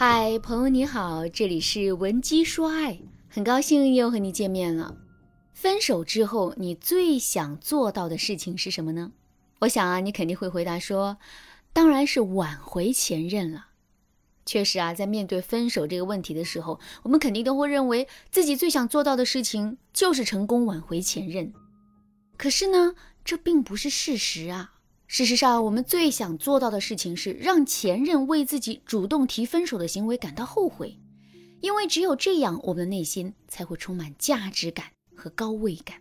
嗨，朋友你好，这里是文姬说爱，很高兴又和你见面了。分手之后，你最想做到的事情是什么呢？我想啊，你肯定会回答说，当然是挽回前任了。确实啊，在面对分手这个问题的时候，我们肯定都会认为自己最想做到的事情就是成功挽回前任。可是呢，这并不是事实啊。事实上，我们最想做到的事情是让前任为自己主动提分手的行为感到后悔，因为只有这样，我们的内心才会充满价值感和高位感。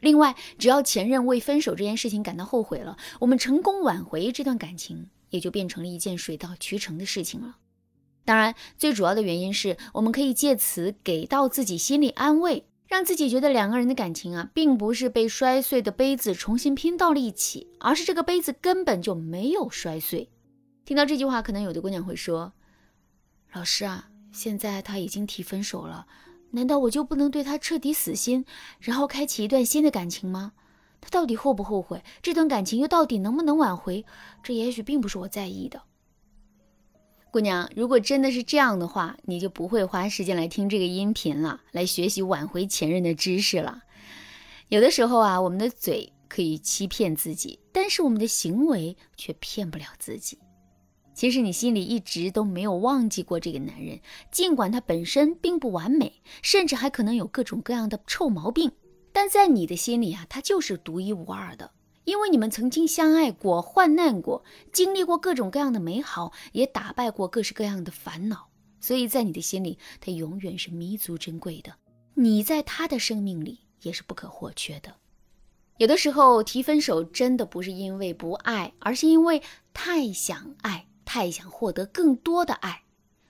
另外，只要前任为分手这件事情感到后悔了，我们成功挽回这段感情，也就变成了一件水到渠成的事情了。当然，最主要的原因是我们可以借此给到自己心理安慰。让自己觉得两个人的感情啊，并不是被摔碎的杯子重新拼到了一起，而是这个杯子根本就没有摔碎。听到这句话，可能有的姑娘会说：“老师啊，现在他已经提分手了，难道我就不能对他彻底死心，然后开启一段新的感情吗？他到底后不后悔？这段感情又到底能不能挽回？这也许并不是我在意的。”姑娘，如果真的是这样的话，你就不会花时间来听这个音频了，来学习挽回前任的知识了。有的时候啊，我们的嘴可以欺骗自己，但是我们的行为却骗不了自己。其实你心里一直都没有忘记过这个男人，尽管他本身并不完美，甚至还可能有各种各样的臭毛病，但在你的心里啊，他就是独一无二的。因为你们曾经相爱过、患难过、经历过各种各样的美好，也打败过各式各样的烦恼，所以在你的心里，他永远是弥足珍贵的。你在他的生命里也是不可或缺的。有的时候提分手真的不是因为不爱，而是因为太想爱，太想获得更多的爱。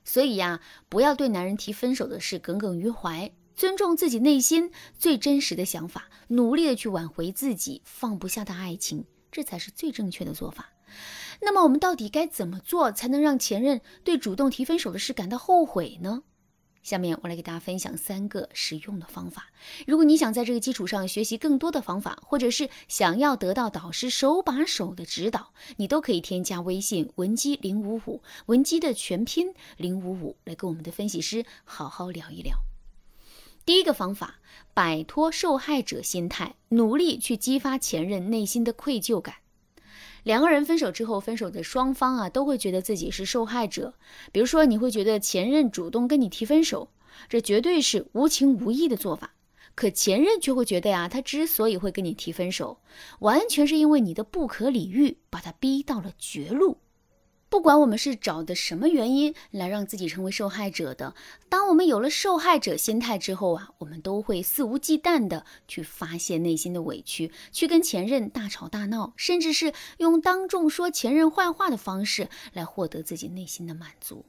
所以呀，不要对男人提分手的事耿耿于怀。尊重自己内心最真实的想法，努力的去挽回自己放不下的爱情，这才是最正确的做法。那么我们到底该怎么做才能让前任对主动提分手的事感到后悔呢？下面我来给大家分享三个实用的方法。如果你想在这个基础上学习更多的方法，或者是想要得到导师手把手的指导，你都可以添加微信文姬零五五，文姬的全拼零五五，来跟我们的分析师好好聊一聊。第一个方法，摆脱受害者心态，努力去激发前任内心的愧疚感。两个人分手之后，分手的双方啊，都会觉得自己是受害者。比如说，你会觉得前任主动跟你提分手，这绝对是无情无义的做法。可前任却会觉得呀，他之所以会跟你提分手，完全是因为你的不可理喻，把他逼到了绝路。不管我们是找的什么原因来让自己成为受害者的，当我们有了受害者心态之后啊，我们都会肆无忌惮的去发泄内心的委屈，去跟前任大吵大闹，甚至是用当众说前任坏话的方式来获得自己内心的满足。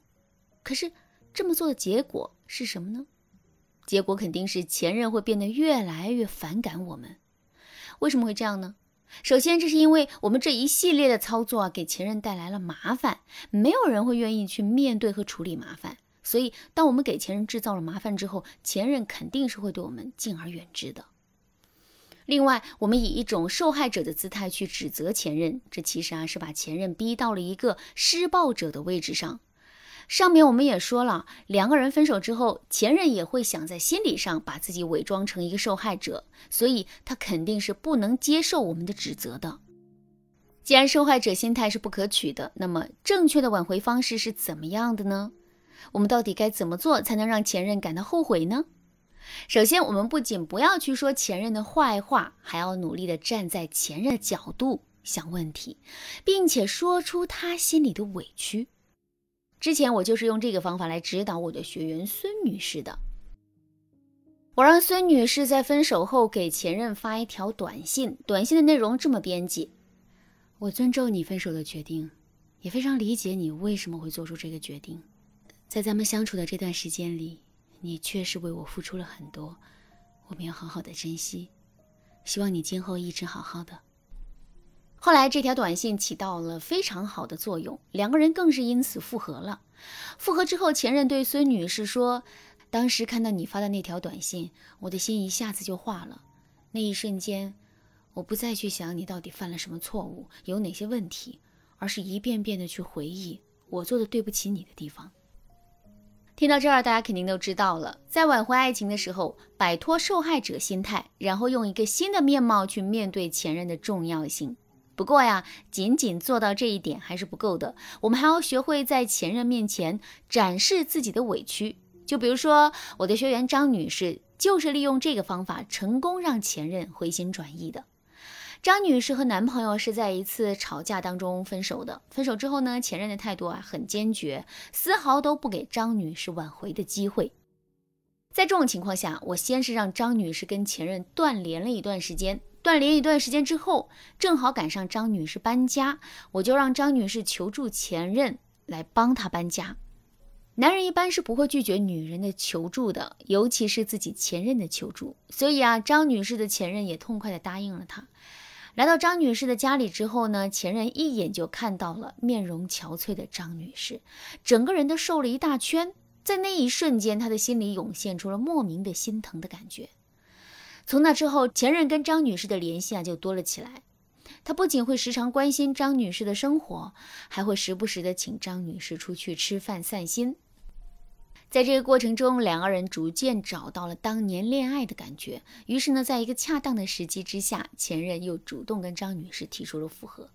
可是这么做的结果是什么呢？结果肯定是前任会变得越来越反感我们。为什么会这样呢？首先，这是因为我们这一系列的操作啊，给前任带来了麻烦，没有人会愿意去面对和处理麻烦。所以，当我们给前任制造了麻烦之后，前任肯定是会对我们敬而远之的。另外，我们以一种受害者的姿态去指责前任，这其实啊是把前任逼到了一个施暴者的位置上。上面我们也说了，两个人分手之后，前任也会想在心理上把自己伪装成一个受害者，所以他肯定是不能接受我们的指责的。既然受害者心态是不可取的，那么正确的挽回方式是怎么样的呢？我们到底该怎么做才能让前任感到后悔呢？首先，我们不仅不要去说前任的坏话，还要努力的站在前任的角度想问题，并且说出他心里的委屈。之前我就是用这个方法来指导我的学员孙女士的。我让孙女士在分手后给前任发一条短信，短信的内容这么编辑：“我尊重你分手的决定，也非常理解你为什么会做出这个决定。在咱们相处的这段时间里，你确实为我付出了很多，我们要好好的珍惜。希望你今后一直好好的。”后来这条短信起到了非常好的作用，两个人更是因此复合了。复合之后，前任对孙女士说：“当时看到你发的那条短信，我的心一下子就化了。那一瞬间，我不再去想你到底犯了什么错误，有哪些问题，而是一遍遍的去回忆我做的对不起你的地方。”听到这儿，大家肯定都知道了，在挽回爱情的时候，摆脱受害者心态，然后用一个新的面貌去面对前任的重要性。不过呀，仅仅做到这一点还是不够的，我们还要学会在前任面前展示自己的委屈。就比如说，我的学员张女士就是利用这个方法，成功让前任回心转意的。张女士和男朋友是在一次吵架当中分手的。分手之后呢，前任的态度啊很坚决，丝毫都不给张女士挽回的机会。在这种情况下，我先是让张女士跟前任断联了一段时间。断联一段时间之后，正好赶上张女士搬家，我就让张女士求助前任来帮她搬家。男人一般是不会拒绝女人的求助的，尤其是自己前任的求助。所以啊，张女士的前任也痛快地答应了她。来到张女士的家里之后呢，前任一眼就看到了面容憔悴的张女士，整个人都瘦了一大圈。在那一瞬间，他的心里涌现出了莫名的心疼的感觉。从那之后，前任跟张女士的联系啊就多了起来。他不仅会时常关心张女士的生活，还会时不时的请张女士出去吃饭散心。在这个过程中，两个人逐渐找到了当年恋爱的感觉。于是呢，在一个恰当的时机之下，前任又主动跟张女士提出了复合。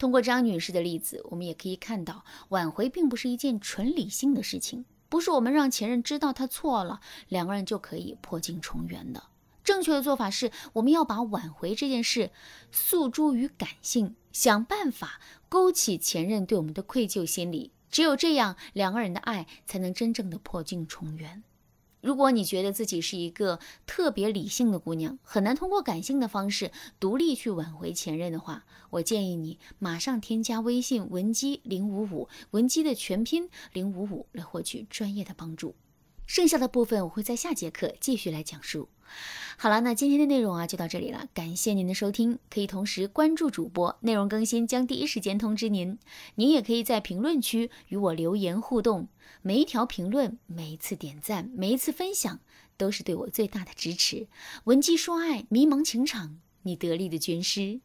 通过张女士的例子，我们也可以看到，挽回并不是一件纯理性的事情，不是我们让前任知道他错了，两个人就可以破镜重圆的。正确的做法是，我们要把挽回这件事诉诸于感性，想办法勾起前任对我们的愧疚心理。只有这样，两个人的爱才能真正的破镜重圆。如果你觉得自己是一个特别理性的姑娘，很难通过感性的方式独立去挽回前任的话，我建议你马上添加微信文姬零五五，文姬的全拼零五五，来获取专业的帮助。剩下的部分我会在下节课继续来讲述。好了，那今天的内容啊就到这里了，感谢您的收听，可以同时关注主播，内容更新将第一时间通知您。您也可以在评论区与我留言互动，每一条评论、每一次点赞、每一次分享，都是对我最大的支持。文姬说爱，迷茫情场，你得力的军师。